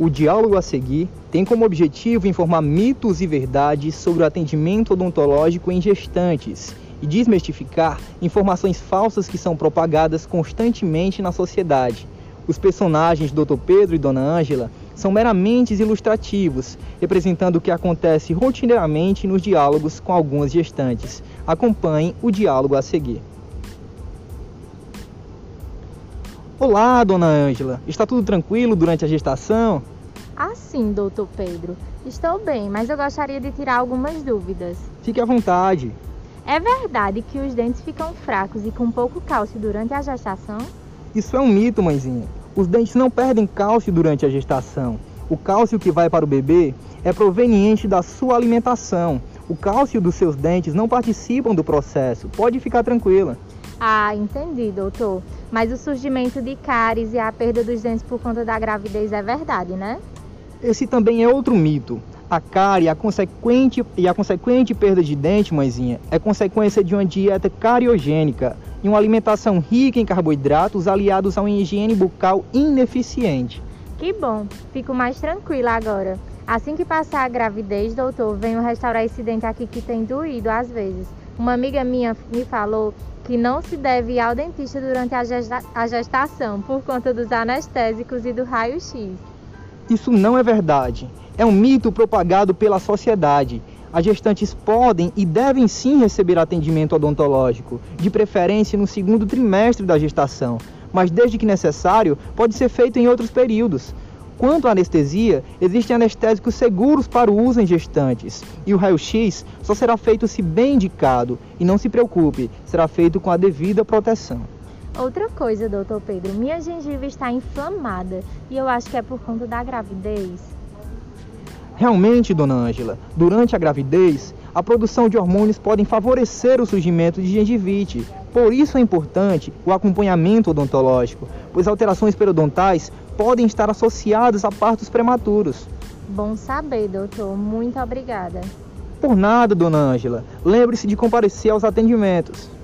O diálogo a seguir tem como objetivo informar mitos e verdades sobre o atendimento odontológico em gestantes e desmistificar informações falsas que são propagadas constantemente na sociedade. Os personagens Dr. Pedro e Dona Ângela são meramente ilustrativos, representando o que acontece rotineiramente nos diálogos com algumas gestantes. Acompanhe o diálogo a seguir. Olá, dona Ângela. Está tudo tranquilo durante a gestação? Ah, sim, doutor Pedro. Estou bem, mas eu gostaria de tirar algumas dúvidas. Fique à vontade. É verdade que os dentes ficam fracos e com pouco cálcio durante a gestação? Isso é um mito, mãezinha. Os dentes não perdem cálcio durante a gestação. O cálcio que vai para o bebê é proveniente da sua alimentação. O cálcio dos seus dentes não participam do processo. Pode ficar tranquila. Ah, entendi, doutor. Mas o surgimento de cáries e a perda dos dentes por conta da gravidez é verdade, né? Esse também é outro mito. A cárie a consequente, e a consequente perda de dente, mãezinha, é consequência de uma dieta cariogênica e uma alimentação rica em carboidratos aliados a uma higiene bucal ineficiente. Que bom, fico mais tranquila agora. Assim que passar a gravidez, doutor, venho restaurar esse dente aqui que tem doído às vezes. Uma amiga minha me falou que não se deve ir ao dentista durante a, gesta a gestação por conta dos anestésicos e do raio-x. Isso não é verdade. É um mito propagado pela sociedade. As gestantes podem e devem sim receber atendimento odontológico, de preferência no segundo trimestre da gestação, mas desde que necessário, pode ser feito em outros períodos. Quanto à anestesia, existem anestésicos seguros para o uso em gestantes, e o raio-x só será feito se bem indicado, e não se preocupe, será feito com a devida proteção. Outra coisa, doutor Pedro, minha gengiva está inflamada e eu acho que é por conta da gravidez. Realmente, dona Ângela, durante a gravidez, a produção de hormônios podem favorecer o surgimento de gengivite. Por isso é importante o acompanhamento odontológico, pois alterações periodontais podem estar associadas a partos prematuros. Bom saber, doutor. Muito obrigada. Por nada, dona Ângela. Lembre-se de comparecer aos atendimentos.